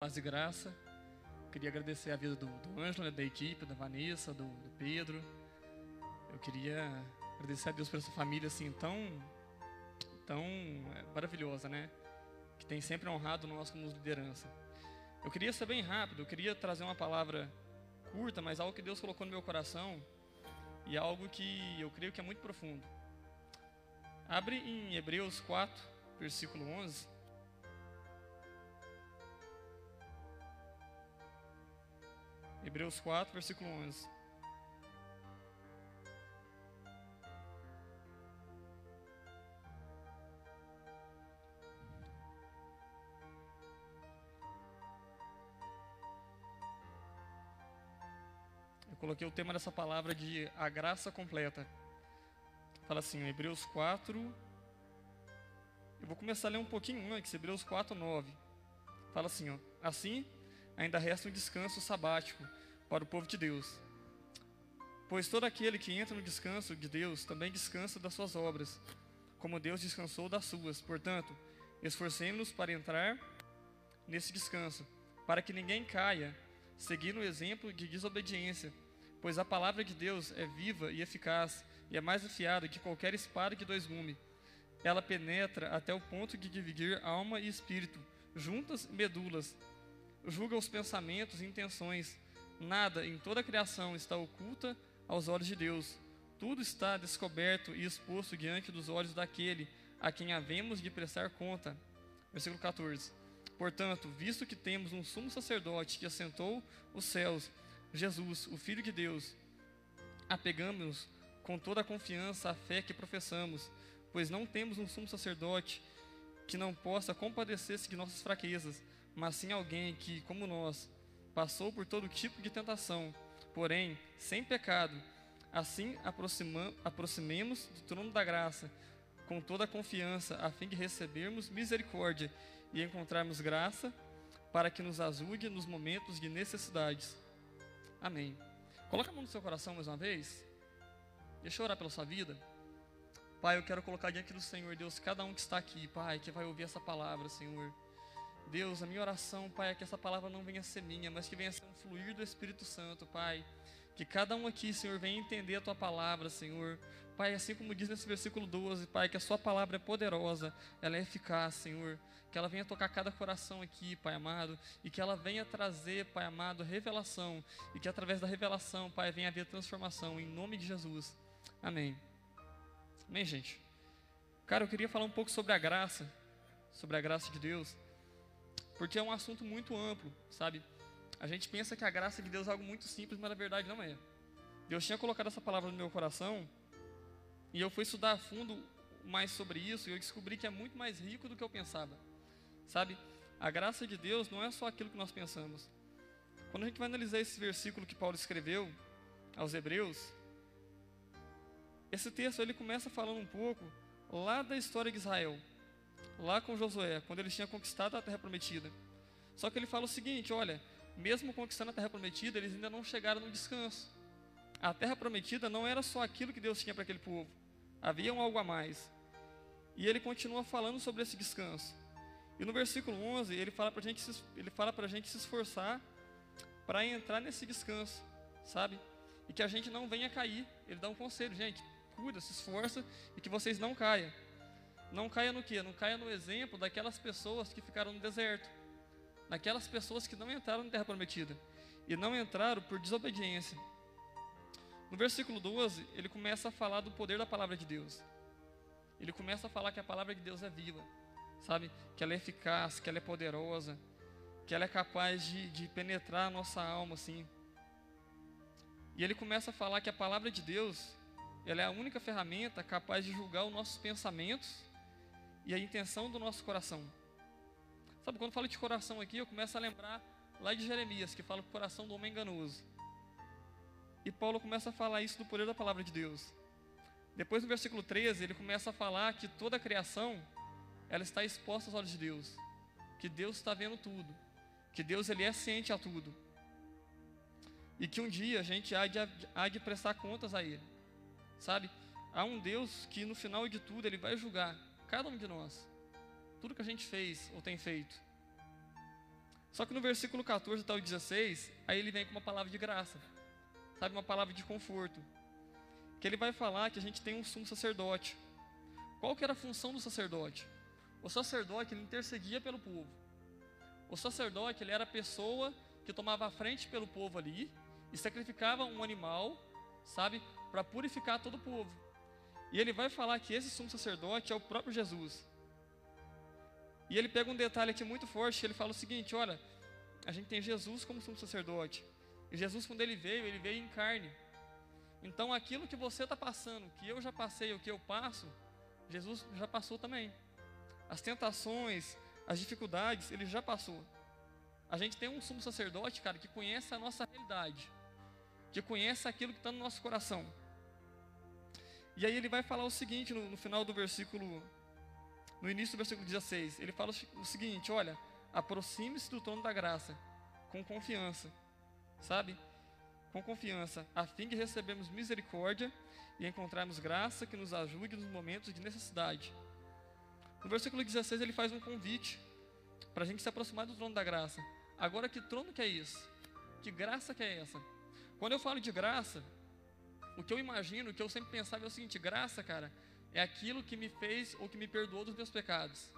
Paz e graça. Queria agradecer a vida do, do Ângelo, né, da equipe, da Vanessa, do, do, Pedro. Eu queria agradecer a Deus por essa família assim tão, tão é, maravilhosa, né? Que tem sempre honrado nós como liderança. Eu queria ser bem rápido, eu queria trazer uma palavra curta, mas algo que Deus colocou no meu coração e algo que eu creio que é muito profundo. Abre em Hebreus 4, versículo 11. Hebreus 4, versículo 11. Eu coloquei o tema dessa palavra de a graça completa. Fala assim, Hebreus 4. Eu vou começar a ler um pouquinho antes, Hebreus 4, 9. Fala assim, ó. Assim, ainda resta um descanso sabático para o povo de Deus. Pois todo aquele que entra no descanso de Deus também descansa das suas obras, como Deus descansou das suas. Portanto, esforcemos-nos para entrar nesse descanso, para que ninguém caia, seguindo o exemplo de desobediência. Pois a palavra de Deus é viva e eficaz, e é mais afiada que qualquer espada de dois gumes. Ela penetra até o ponto de dividir alma e espírito, juntas medulas, julga os pensamentos e intenções Nada em toda a criação está oculta aos olhos de Deus. Tudo está descoberto e exposto diante dos olhos daquele a quem havemos de prestar conta. Versículo 14. Portanto, visto que temos um sumo sacerdote que assentou os céus, Jesus, o Filho de Deus, apegamos-nos com toda a confiança à fé que professamos, pois não temos um sumo sacerdote que não possa compadecer-se de nossas fraquezas, mas sim alguém que, como nós, passou por todo tipo de tentação, porém sem pecado. Assim aproximemos do trono da graça com toda a confiança, a fim de recebermos misericórdia e encontrarmos graça para que nos ajude nos momentos de necessidades. Amém. Coloca a mão no seu coração mais uma vez. Deixa eu orar pela sua vida. Pai, eu quero colocar diante do Senhor, Deus, cada um que está aqui, Pai, que vai ouvir essa palavra, Senhor. Deus, a minha oração, Pai, é que essa palavra não venha a ser minha, mas que venha a ser um fluir do Espírito Santo, Pai. Que cada um aqui, Senhor, venha entender a tua palavra, Senhor. Pai, assim como diz nesse versículo 12, Pai, que a sua palavra é poderosa, ela é eficaz, Senhor. Que ela venha tocar cada coração aqui, Pai amado, e que ela venha trazer, Pai amado, revelação, e que através da revelação, Pai, venha haver transformação, em nome de Jesus. Amém. Amém, gente. Cara, eu queria falar um pouco sobre a graça, sobre a graça de Deus porque é um assunto muito amplo, sabe? A gente pensa que a graça de Deus é algo muito simples, mas na verdade não é. Deus tinha colocado essa palavra no meu coração e eu fui estudar a fundo mais sobre isso e eu descobri que é muito mais rico do que eu pensava, sabe? A graça de Deus não é só aquilo que nós pensamos. Quando a gente vai analisar esse versículo que Paulo escreveu aos Hebreus, esse texto ele começa falando um pouco lá da história de Israel lá com Josué, quando ele tinha conquistado a terra prometida. Só que ele fala o seguinte: olha, mesmo conquistando a terra prometida, eles ainda não chegaram no descanso. A terra prometida não era só aquilo que Deus tinha para aquele povo, havia um algo a mais. E ele continua falando sobre esse descanso. E no versículo 11, ele fala para gente, ele fala a gente se esforçar para entrar nesse descanso, sabe? E que a gente não venha cair. Ele dá um conselho, gente, cuida, se esforça e que vocês não caiam. Não caia no que? Não caia no exemplo daquelas pessoas que ficaram no deserto, daquelas pessoas que não entraram na terra prometida e não entraram por desobediência. No versículo 12, ele começa a falar do poder da palavra de Deus. Ele começa a falar que a palavra de Deus é viva, sabe? Que ela é eficaz, que ela é poderosa, que ela é capaz de, de penetrar a nossa alma, assim. E ele começa a falar que a palavra de Deus, ela é a única ferramenta capaz de julgar os nossos pensamentos e a intenção do nosso coração. Sabe, quando eu falo de coração aqui, eu começo a lembrar lá de Jeremias, que fala o coração do homem é enganoso. E Paulo começa a falar isso do poder da palavra de Deus. Depois no versículo 13, ele começa a falar que toda a criação, ela está exposta aos olhos de Deus. Que Deus está vendo tudo. Que Deus ele é ciente a tudo. E que um dia a gente há de, há de prestar contas a Ele. Sabe? Há um Deus que no final de tudo Ele vai julgar cada um de nós, tudo que a gente fez ou tem feito. Só que no versículo 14 até o 16, aí ele vem com uma palavra de graça, sabe, uma palavra de conforto. Que ele vai falar que a gente tem um sumo sacerdote. Qual que era a função do sacerdote? O sacerdote ele intercedia pelo povo. O sacerdote ele era a pessoa que tomava a frente pelo povo ali e sacrificava um animal, sabe, para purificar todo o povo. E ele vai falar que esse sumo sacerdote é o próprio Jesus. E ele pega um detalhe aqui muito forte, ele fala o seguinte, olha, a gente tem Jesus como sumo sacerdote. E Jesus, quando ele veio, ele veio em carne. Então, aquilo que você está passando, que eu já passei, o que eu passo, Jesus já passou também. As tentações, as dificuldades, ele já passou. A gente tem um sumo sacerdote, cara, que conhece a nossa realidade, que conhece aquilo que está no nosso coração. E aí ele vai falar o seguinte no, no final do versículo no início do versículo 16, ele fala o seguinte: olha, aproxime-se do trono da graça com confiança, sabe? Com confiança, a fim de recebermos misericórdia e encontrarmos graça que nos ajude nos momentos de necessidade. No versículo 16, ele faz um convite para a gente se aproximar do trono da graça. Agora, que trono que é isso? Que graça que é essa? Quando eu falo de graça, o que eu imagino, o que eu sempre pensava é o seguinte: graça, cara, é aquilo que me fez ou que me perdoou dos meus pecados.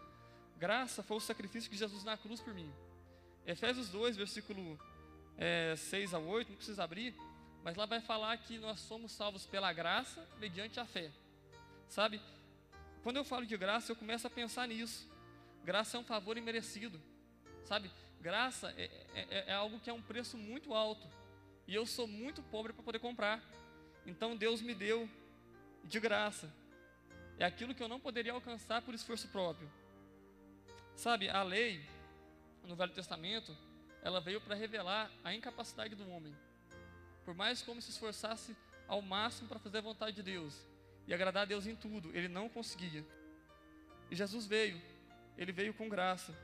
Graça foi o sacrifício de Jesus na cruz por mim. Efésios 2, versículo é, 6 a 8, não precisa abrir, mas lá vai falar que nós somos salvos pela graça mediante a fé. Sabe? Quando eu falo de graça, eu começo a pensar nisso. Graça é um favor imerecido. Sabe? Graça é, é, é algo que é um preço muito alto. E eu sou muito pobre para poder comprar. Então Deus me deu de graça é aquilo que eu não poderia alcançar por esforço próprio. Sabe, a lei, no Velho Testamento, ela veio para revelar a incapacidade do homem. Por mais como se esforçasse ao máximo para fazer a vontade de Deus e agradar a Deus em tudo, ele não conseguia. E Jesus veio, ele veio com graça,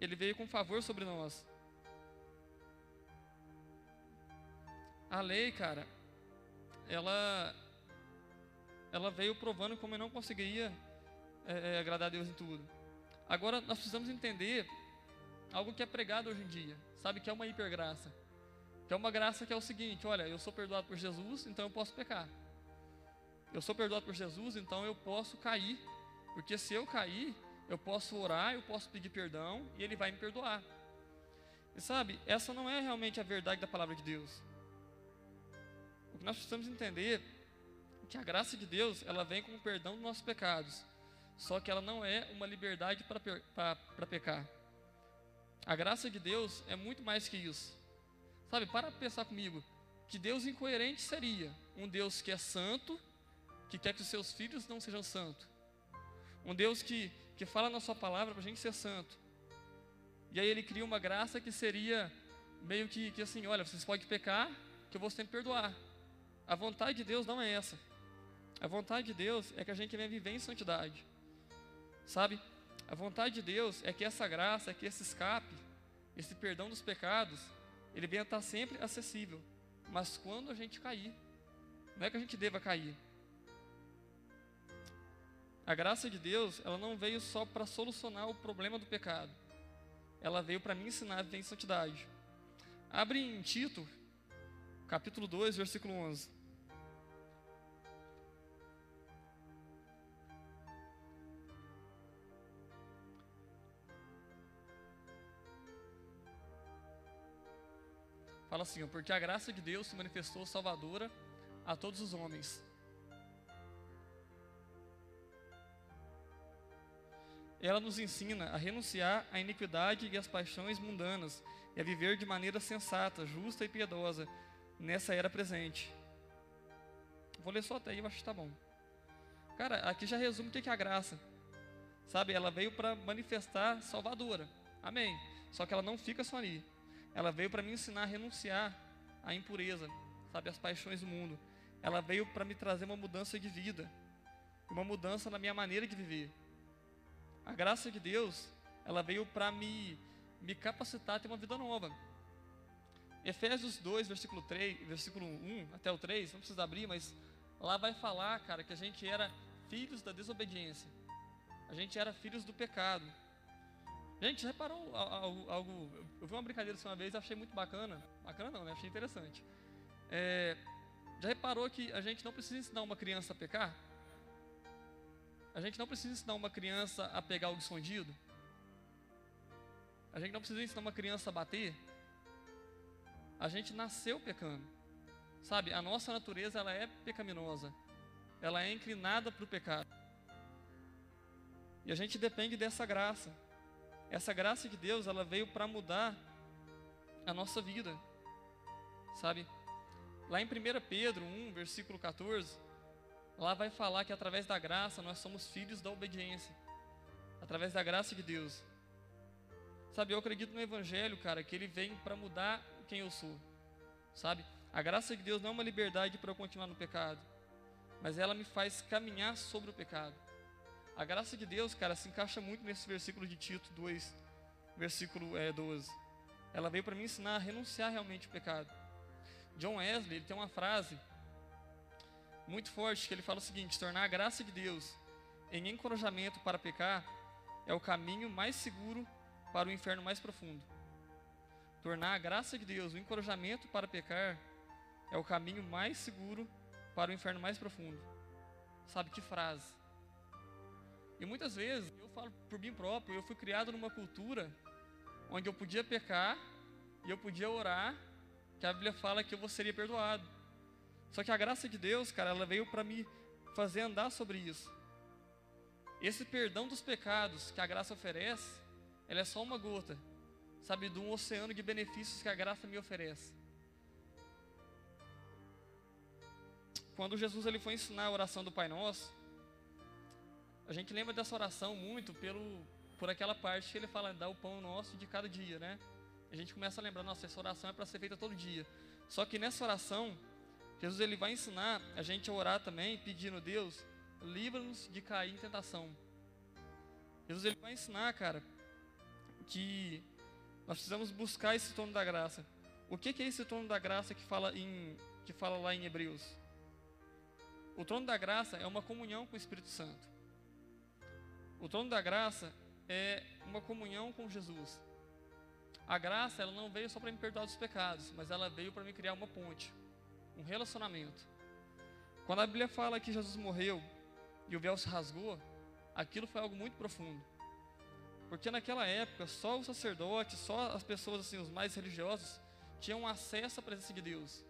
ele veio com favor sobre nós. A lei, cara, ela ela veio provando como eu não conseguiria é, é, agradar a Deus em tudo. Agora nós precisamos entender algo que é pregado hoje em dia, sabe que é uma hipergraça, que é uma graça que é o seguinte: olha, eu sou perdoado por Jesus, então eu posso pecar. Eu sou perdoado por Jesus, então eu posso cair, porque se eu cair, eu posso orar, eu posso pedir perdão e Ele vai me perdoar. E sabe, essa não é realmente a verdade da palavra de Deus. O que nós precisamos entender que a graça de Deus, ela vem com o perdão dos nossos pecados. Só que ela não é uma liberdade para pecar. A graça de Deus é muito mais que isso. Sabe, para pensar comigo, que Deus incoerente seria um Deus que é santo, que quer que os seus filhos não sejam santos. Um Deus que, que fala na sua palavra para a gente ser santo. E aí ele cria uma graça que seria meio que, que assim, olha, vocês podem pecar, que eu vou sempre perdoar. A vontade de Deus não é essa. A vontade de Deus é que a gente venha viver em santidade. Sabe? A vontade de Deus é que essa graça, é que esse escape, esse perdão dos pecados, ele venha estar sempre acessível. Mas quando a gente cair, não é que a gente deva cair. A graça de Deus, ela não veio só para solucionar o problema do pecado. Ela veio para me ensinar a viver em santidade. Abre em Tito, capítulo 2, versículo 11. Fala assim, porque a graça de Deus se manifestou salvadora a todos os homens. Ela nos ensina a renunciar à iniquidade e às paixões mundanas e a viver de maneira sensata, justa e piedosa nessa era presente. Vou ler só até aí, eu acho que está bom. Cara, aqui já resume o que é a graça. Sabe, ela veio para manifestar salvadora. Amém. Só que ela não fica só ali. Ela veio para me ensinar a renunciar à impureza, sabe, às paixões do mundo. Ela veio para me trazer uma mudança de vida, uma mudança na minha maneira de viver. A graça de Deus, ela veio para me, me capacitar a ter uma vida nova. Efésios 2, versículo 3, versículo 1 até o 3, não precisa abrir, mas lá vai falar, cara, que a gente era filhos da desobediência. A gente era filhos do pecado. Gente, reparou algo, algo, Eu vi uma brincadeira uma vez, achei muito bacana. Bacana não, né? Achei interessante. É, já reparou que a gente não precisa ensinar uma criança a pecar? A gente não precisa ensinar uma criança a pegar algo escondido? A gente não precisa ensinar uma criança a bater? A gente nasceu pecando. Sabe, a nossa natureza ela é pecaminosa. Ela é inclinada para o pecado. E a gente depende dessa graça. Essa graça de Deus, ela veio para mudar a nossa vida. Sabe? Lá em 1 Pedro 1, versículo 14, lá vai falar que através da graça nós somos filhos da obediência. Através da graça de Deus. Sabe, eu acredito no evangelho, cara, que ele vem para mudar quem eu sou. Sabe? A graça de Deus não é uma liberdade para eu continuar no pecado, mas ela me faz caminhar sobre o pecado. A graça de Deus, cara, se encaixa muito nesse versículo de Tito 2, versículo é, 12. Ela veio para me ensinar a renunciar realmente ao pecado. John Wesley ele tem uma frase muito forte que ele fala o seguinte: tornar a graça de Deus em encorajamento para pecar é o caminho mais seguro para o inferno mais profundo. Tornar a graça de Deus o encorajamento para pecar é o caminho mais seguro para o inferno mais profundo. Sabe que frase? E muitas vezes, eu falo por mim próprio, eu fui criado numa cultura onde eu podia pecar e eu podia orar, que a Bíblia fala que eu seria perdoado. Só que a graça de Deus, cara, ela veio para me fazer andar sobre isso. Esse perdão dos pecados que a graça oferece, ela é só uma gota, sabe, de um oceano de benefícios que a graça me oferece. Quando Jesus ele foi ensinar a oração do Pai Nosso, a gente lembra dessa oração muito pelo, por aquela parte que ele fala, dá o pão nosso de cada dia, né? A gente começa a lembrar, nossa, essa oração é para ser feita todo dia. Só que nessa oração, Jesus ele vai ensinar a gente a orar também, pedindo, Deus, livra-nos de cair em tentação. Jesus ele vai ensinar, cara, que nós precisamos buscar esse trono da graça. O que, que é esse trono da graça que fala, em, que fala lá em Hebreus? O trono da graça é uma comunhão com o Espírito Santo. O trono da graça é uma comunhão com Jesus. A graça, ela não veio só para me perdoar dos pecados, mas ela veio para me criar uma ponte, um relacionamento. Quando a Bíblia fala que Jesus morreu e o véu se rasgou, aquilo foi algo muito profundo. Porque naquela época, só os sacerdotes, só as pessoas assim, os mais religiosos, tinham acesso à presença de Deus.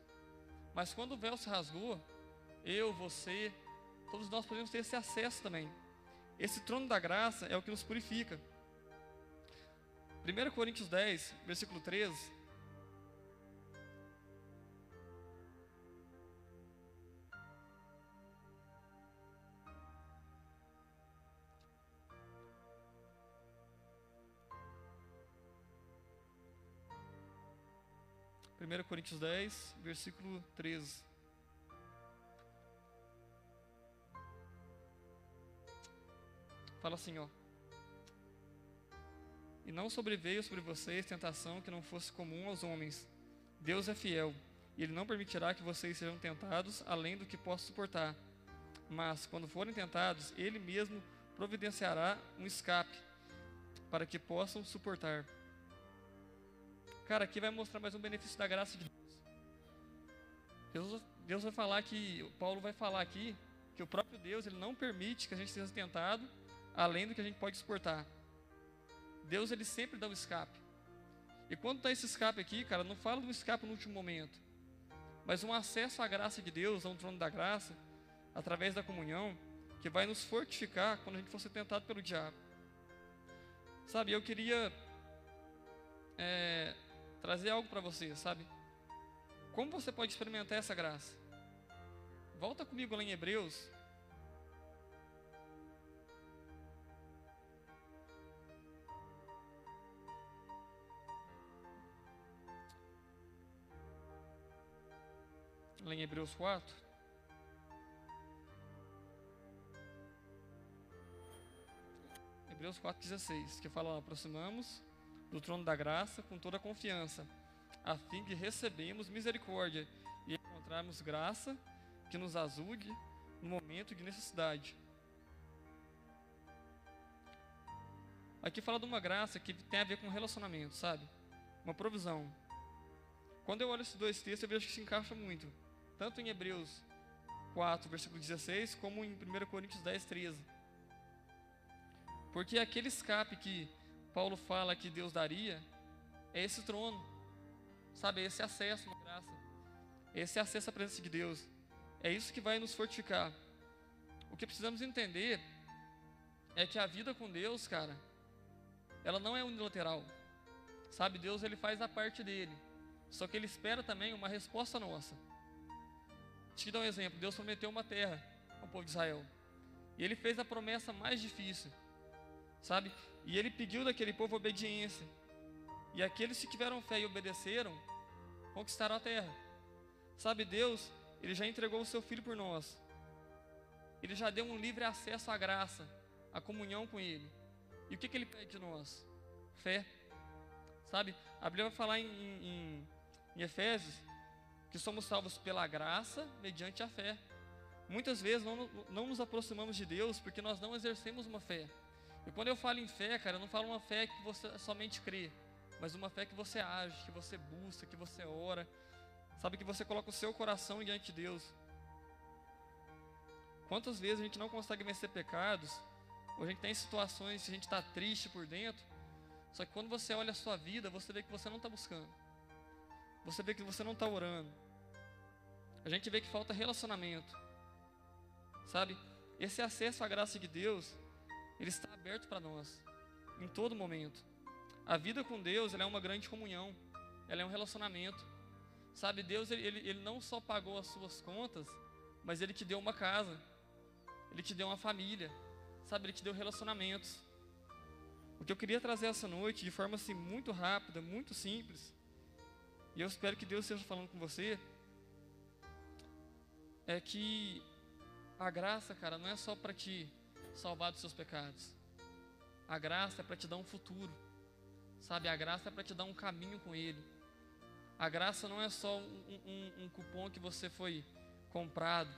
Mas quando o véu se rasgou, eu, você, todos nós podemos ter esse acesso também. Esse trono da graça é o que nos purifica. 1 Coríntios 10, versículo 13. Primeiro Coríntios 10, versículo 13. Fala assim, ó. E não sobreveio sobre vocês tentação que não fosse comum aos homens. Deus é fiel, e Ele não permitirá que vocês sejam tentados além do que possam suportar. Mas, quando forem tentados, Ele mesmo providenciará um escape para que possam suportar. Cara, aqui vai mostrar mais um benefício da graça de Deus. Deus, Deus vai falar que, Paulo vai falar aqui, que o próprio Deus ele não permite que a gente seja tentado além do que a gente pode suportar. Deus ele sempre dá um escape. E quando está esse escape aqui, cara, não fala de um escape no último momento, mas um acesso à graça de Deus, a um trono da graça, através da comunhão, que vai nos fortificar quando a gente for ser tentado pelo diabo. Sabe, eu queria é, trazer algo para você, sabe? Como você pode experimentar essa graça? Volta comigo lá em Hebreus, lá em Hebreus 4. Hebreus 4,16, que fala: aproximamos do trono da graça com toda a confiança, a fim de recebemos misericórdia e encontrarmos graça que nos ajude no momento de necessidade. Aqui fala de uma graça que tem a ver com relacionamento, sabe? Uma provisão. Quando eu olho esses dois textos, eu vejo que se encaixa muito. Tanto em Hebreus 4, versículo 16, como em 1 Coríntios 10, 13. Porque aquele escape que Paulo fala que Deus daria é esse trono, sabe? É esse acesso na graça, é esse acesso à presença de Deus. É isso que vai nos fortificar. O que precisamos entender é que a vida com Deus, cara, ela não é unilateral. Sabe, Deus ele faz a parte dele. Só que ele espera também uma resposta nossa. Te dar um exemplo. Deus prometeu uma terra ao povo de Israel. E ele fez a promessa mais difícil. Sabe? E ele pediu daquele povo obediência. E aqueles que tiveram fé e obedeceram, conquistaram a terra. Sabe, Deus, ele já entregou o seu filho por nós. Ele já deu um livre acesso à graça, à comunhão com ele. E o que, que ele pede de nós? Fé. Sabe? A Bíblia vai falar em, em, em Efésios que somos salvos pela graça mediante a fé. Muitas vezes não, não nos aproximamos de Deus porque nós não exercemos uma fé. E quando eu falo em fé, cara, eu não falo uma fé que você somente crê, mas uma fé que você age, que você busca, que você ora, sabe, que você coloca o seu coração diante de Deus. Quantas vezes a gente não consegue vencer pecados, ou a gente tem situações que a gente está triste por dentro, só que quando você olha a sua vida, você vê que você não está buscando, você vê que você não está orando, a gente vê que falta relacionamento, sabe? Esse acesso à graça de Deus, ele está aberto para nós, em todo momento. A vida com Deus, é uma grande comunhão, ela é um relacionamento. Sabe, Deus, ele, ele, ele não só pagou as suas contas, mas Ele te deu uma casa, Ele te deu uma família, sabe, Ele te deu relacionamentos. O que eu queria trazer essa noite, de forma assim, muito rápida, muito simples, e eu espero que Deus esteja falando com você, é que a graça, cara, não é só para te salvar dos seus pecados. A graça é para te dar um futuro. Sabe, a graça é para te dar um caminho com Ele. A graça não é só um, um, um, cupom que você foi comprado,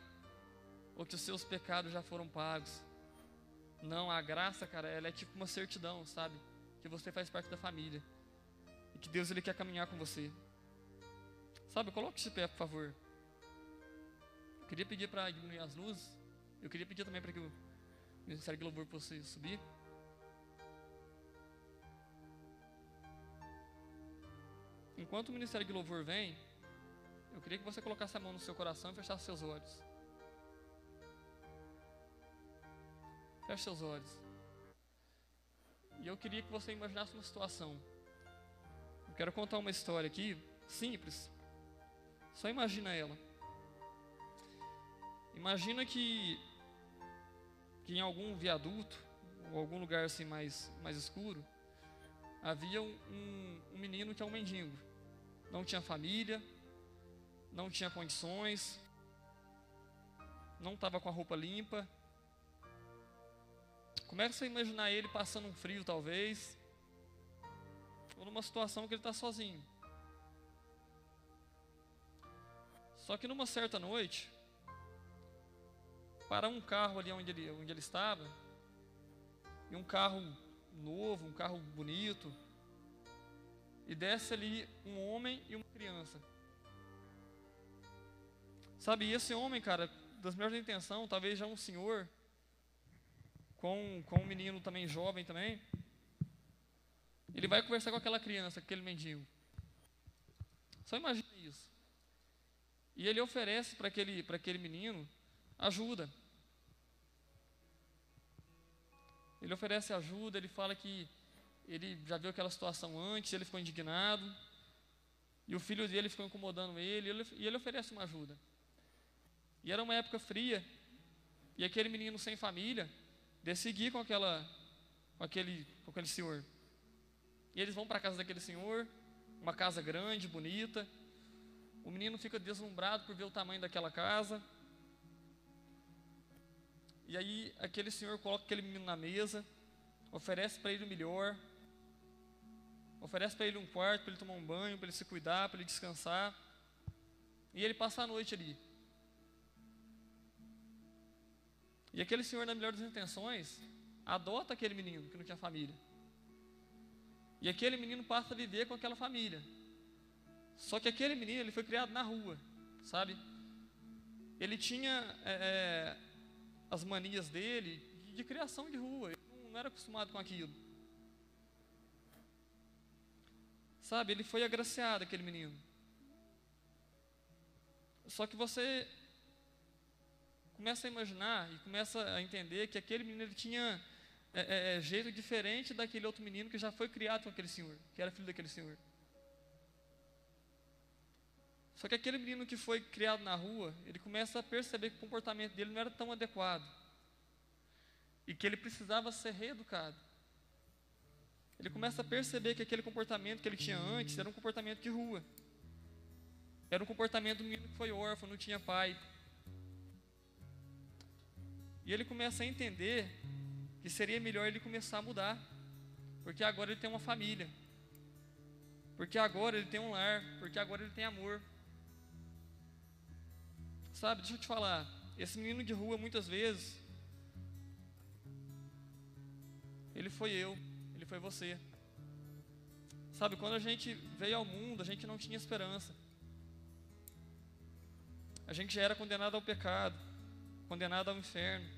ou que os seus pecados já foram pagos. Não, a graça, cara, ela é tipo uma certidão, sabe? Que você faz parte da família. E que Deus ele quer caminhar com você. Sabe, coloque esse pé, por favor. Eu queria pedir para diminuir as luzes. Eu queria pedir também para que o Ministério de Louvor possa subir. Enquanto o Ministério de Louvor vem, eu queria que você colocasse a mão no seu coração e fechasse seus olhos. Feche seus olhos. E eu queria que você imaginasse uma situação. Eu quero contar uma história aqui, simples. Só imagina ela. Imagina que, que em algum viaduto, ou algum lugar assim mais, mais escuro, havia um, um, menino que é um mendigo. Não tinha família, não tinha condições, não estava com a roupa limpa. Começa a imaginar ele passando um frio, talvez, ou numa situação que ele está sozinho. Só que numa certa noite, para um carro ali onde ele, onde ele estava, e um carro novo, um carro bonito, e desce ali um homem e uma criança. Sabe, e esse homem, cara, das melhores intenções, talvez já um senhor, com, com um menino também jovem também, ele vai conversar com aquela criança, aquele mendigo. Só imagina isso. E ele oferece para aquele, aquele menino ajuda. Ele oferece ajuda, ele fala que ele já viu aquela situação antes, ele ficou indignado, e o filho dele ficou incomodando ele, e ele oferece uma ajuda. E era uma época fria. E aquele menino sem família decide com aquela com aquele com aquele senhor. E eles vão para a casa daquele senhor, uma casa grande, bonita. O menino fica deslumbrado por ver o tamanho daquela casa. E aí aquele senhor coloca aquele menino na mesa, oferece para ele o melhor, oferece para ele um quarto para ele tomar um banho, para ele se cuidar, para ele descansar. E ele passa a noite ali. E aquele senhor, na melhor das intenções, adota aquele menino que não tinha família. E aquele menino passa a viver com aquela família. Só que aquele menino ele foi criado na rua, sabe? Ele tinha é, é as manias dele de criação de rua. Ele não era acostumado com aquilo. Sabe, ele foi agraciado, aquele menino. Só que você começa a imaginar e começa a entender que aquele menino ele tinha é, é, é, jeito diferente daquele outro menino que já foi criado com aquele senhor, que era filho daquele senhor. Só que aquele menino que foi criado na rua, ele começa a perceber que o comportamento dele não era tão adequado e que ele precisava ser reeducado. Ele começa a perceber que aquele comportamento que ele tinha antes era um comportamento de rua. Era um comportamento do menino que foi órfão, não tinha pai. E ele começa a entender que seria melhor ele começar a mudar, porque agora ele tem uma família, porque agora ele tem um lar, porque agora ele tem amor. Sabe, deixa eu te falar, esse menino de rua muitas vezes ele foi eu, ele foi você. Sabe, quando a gente veio ao mundo, a gente não tinha esperança. A gente já era condenado ao pecado, condenado ao inferno.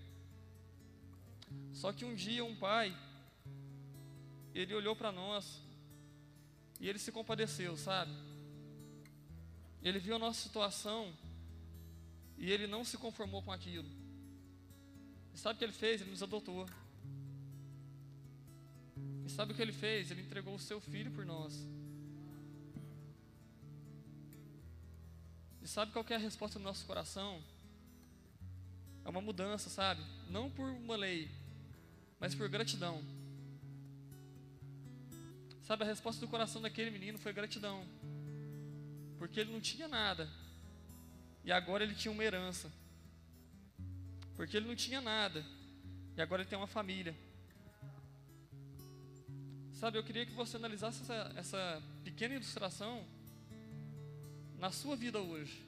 Só que um dia um pai, ele olhou para nós e ele se compadeceu, sabe? Ele viu a nossa situação e ele não se conformou com aquilo. E sabe o que ele fez? Ele nos adotou. E sabe o que ele fez? Ele entregou o seu filho por nós. E sabe qual é a resposta do nosso coração? É uma mudança, sabe? Não por uma lei, mas por gratidão. Sabe, a resposta do coração daquele menino foi gratidão. Porque ele não tinha nada. E agora ele tinha uma herança. Porque ele não tinha nada. E agora ele tem uma família. Sabe, eu queria que você analisasse essa, essa pequena ilustração na sua vida hoje.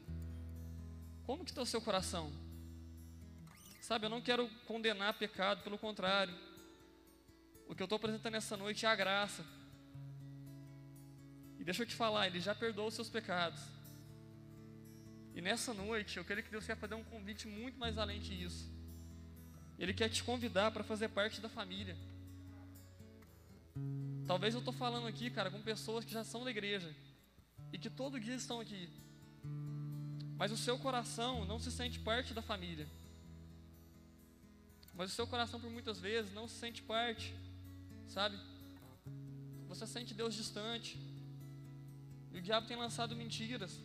Como que está o seu coração? Sabe, eu não quero condenar pecado, pelo contrário. O que eu estou apresentando nessa noite é a graça. E deixa eu te falar, Ele já perdoou os seus pecados. E nessa noite, eu queria que Deus quer fazer um convite muito mais além disso. Ele quer te convidar para fazer parte da família. Talvez eu estou falando aqui, cara, com pessoas que já são da igreja e que todo dia estão aqui, mas o seu coração não se sente parte da família. Mas o seu coração, por muitas vezes, não se sente parte, sabe? Você sente Deus distante. E o diabo tem lançado mentiras.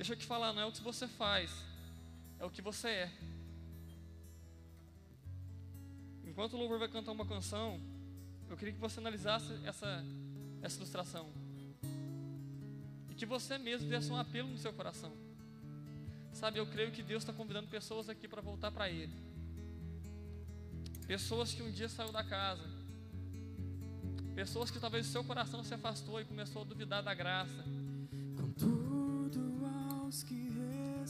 Deixa eu te falar, não é o que você faz, é o que você é. Enquanto o louvor vai cantar uma canção, eu queria que você analisasse essa, essa ilustração. E que você mesmo desse um apelo no seu coração. Sabe, eu creio que Deus está convidando pessoas aqui para voltar para Ele. Pessoas que um dia saiu da casa. Pessoas que talvez o seu coração se afastou e começou a duvidar da graça. Com tudo aos que